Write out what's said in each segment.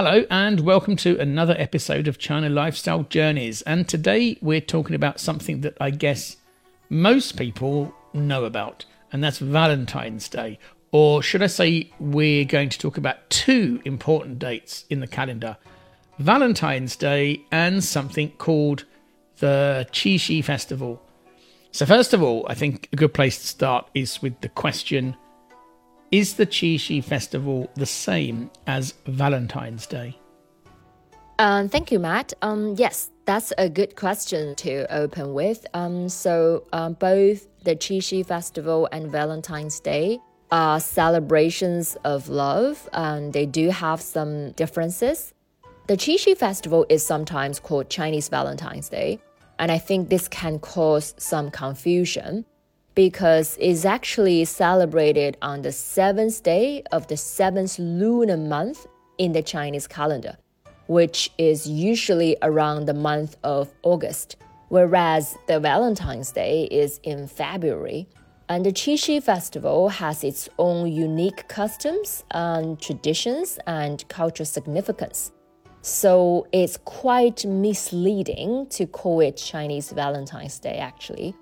Hello, and welcome to another episode of China Lifestyle Journeys. And today we're talking about something that I guess most people know about, and that's Valentine's Day. Or should I say, we're going to talk about two important dates in the calendar Valentine's Day and something called the Qixi Festival. So, first of all, I think a good place to start is with the question Is the Qixi Festival the same as Valentine's Day? Um, thank you, Mat. Um, yes, that's a good question to open with. Um, so, um, both the Qixi Festival and Valentine's Day are celebrations of love, and they do have some differences. The Qixi Festival is sometimes called Chinese Valentine's Day, and I think this can cause some confusion because it's actually celebrated on the seventh day of the seventh lunar month in the Chinese calendar, which is usually around the month of August, whereas the Valentine's Day is in February. And the Qixi festival has its own unique customs and traditions and cultural significance. So it's quite misleading to call it Chinese Valentine's Day, actually.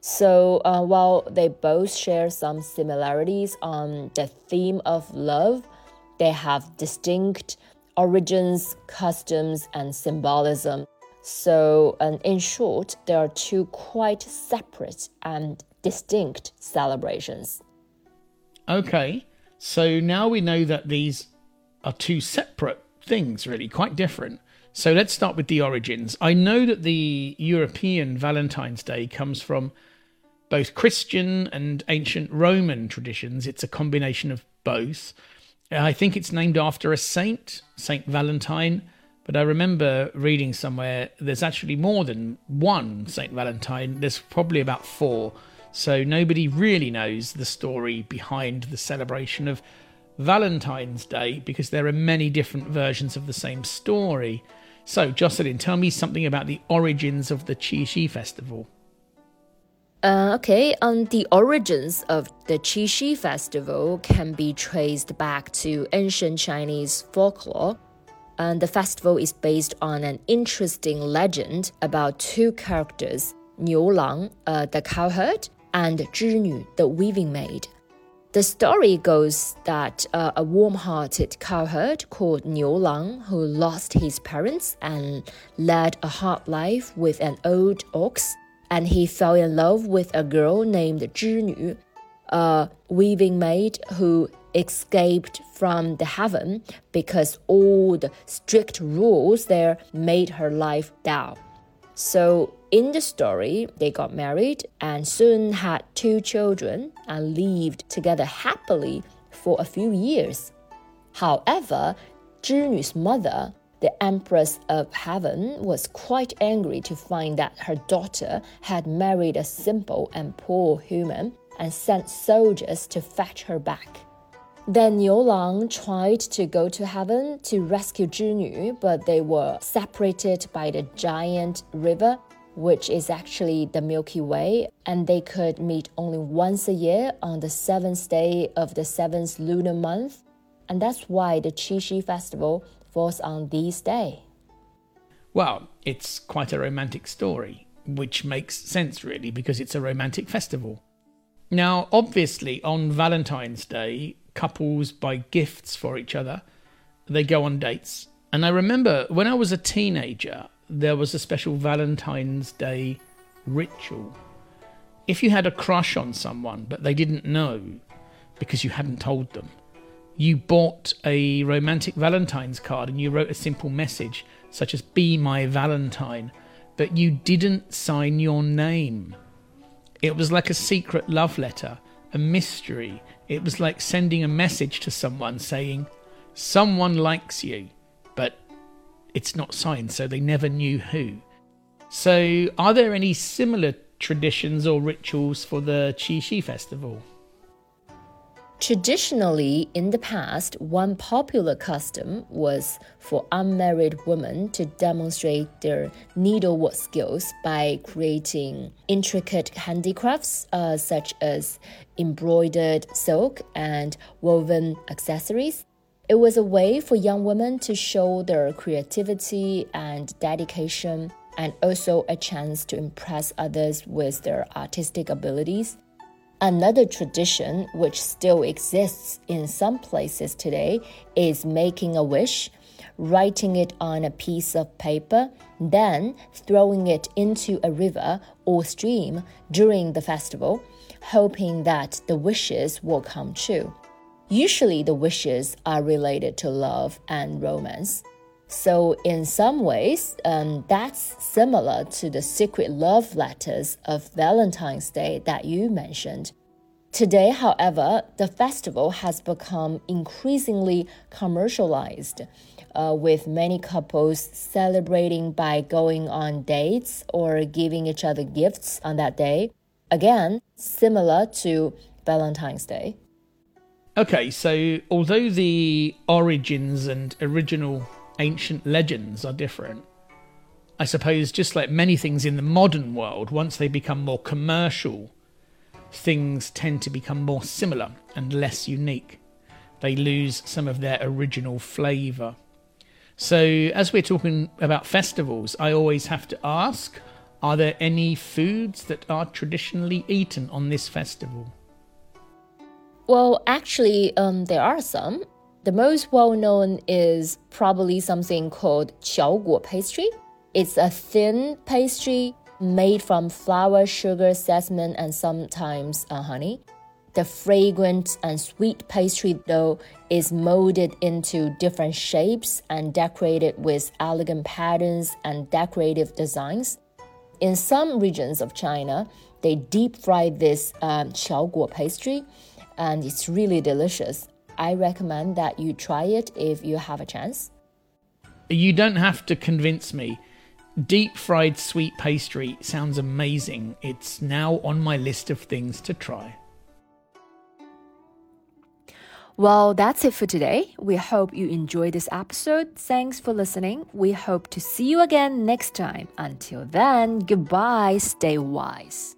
So uh, while they both share some similarities on the theme of love, they have distinct origins, customs, and symbolism. So, in short, there are two quite separate and distinct celebrations. Okay, so now we know that these are two separate things, really, quite different. So let's start with the origins. I know that the European Valentine's Day comes from both Christian and ancient Roman traditions. It's a combination of both. Uh, I think it's named after a saint, Saint Valentine, but I remember reading somewhere there's actually more than one Saint Valentine. There's probably about four. So nobody really knows the story behind the celebration of Valentine's Day because there are many different versions of the same story. So, Jocelyn, tell me something about the origins of the Qixi festival. Uh, okay, um, the origins of the Qixi festival can be traced back to ancient Chinese folklore. And the festival is based on an interesting legend about two characters, Niu Lang, uh, the cowherd, and Zhinü, the weaving maid. The story goes that uh, a warm hearted cowherd called Niu Lang, who lost his parents and led a hard life with an old ox, and he fell in love with a girl named Zhinü, a weaving maid who escaped from the heaven because all the strict rules there made her life dull. So in the story, they got married and soon had two children and lived together happily for a few years. However, Zhinü's mother, the Empress of Heaven, was quite angry to find that her daughter had married a simple and poor human and sent soldiers to fetch her back. Then Niu tried to go to heaven to rescue Zhinü, but they were separated by the giant river which is actually the Milky Way, and they could meet only once a year on the seventh day of the seventh lunar month, and that's why the Qixi festival falls on this day. Well, it's quite a romantic story, which makes sense really because it's a romantic festival. Now, obviously, on Valentine's Day, couples buy gifts for each other, they go on dates. And I remember when I was a teenager, there was a special Valentine's Day ritual. If you had a crush on someone but they didn't know because you hadn't told them, you bought a romantic Valentine's card and you wrote a simple message such as Be my Valentine, but you didn't sign your name. It was like a secret love letter, a mystery. It was like sending a message to someone saying, Someone likes you, but it's not signed, so they never knew who. So, are there any similar traditions or rituals for the Qixi festival? Traditionally, in the past, one popular custom was for unmarried women to demonstrate their needlework skills by creating intricate handicrafts uh, such as embroidered silk and woven accessories. It was a way for young women to show their creativity and dedication, and also a chance to impress others with their artistic abilities. Another tradition, which still exists in some places today, is making a wish, writing it on a piece of paper, then throwing it into a river or stream during the festival, hoping that the wishes will come true. Usually, the wishes are related to love and romance. So, in some ways, um, that's similar to the secret love letters of Valentine's Day that you mentioned. Today, however, the festival has become increasingly commercialized, uh, with many couples celebrating by going on dates or giving each other gifts on that day. Again, similar to Valentine's Day. Okay, so although the origins and original ancient legends are different. I suppose, just like many things in the modern world, once they become more commercial, things tend to become more similar and less unique. They lose some of their original flavour. So, as we're talking about festivals, I always have to ask are there any foods that are traditionally eaten on this festival? Well, actually, um, there are some. The most well known is probably something called qiaoguo pastry. It's a thin pastry made from flour, sugar, sesame, and sometimes uh, honey. The fragrant and sweet pastry dough is molded into different shapes and decorated with elegant patterns and decorative designs. In some regions of China, they deep fry this um, qiaoguo pastry, and it's really delicious. I recommend that you try it if you have a chance. You don't have to convince me. Deep fried sweet pastry sounds amazing. It's now on my list of things to try. Well, that's it for today. We hope you enjoyed this episode. Thanks for listening. We hope to see you again next time. Until then, goodbye. Stay wise.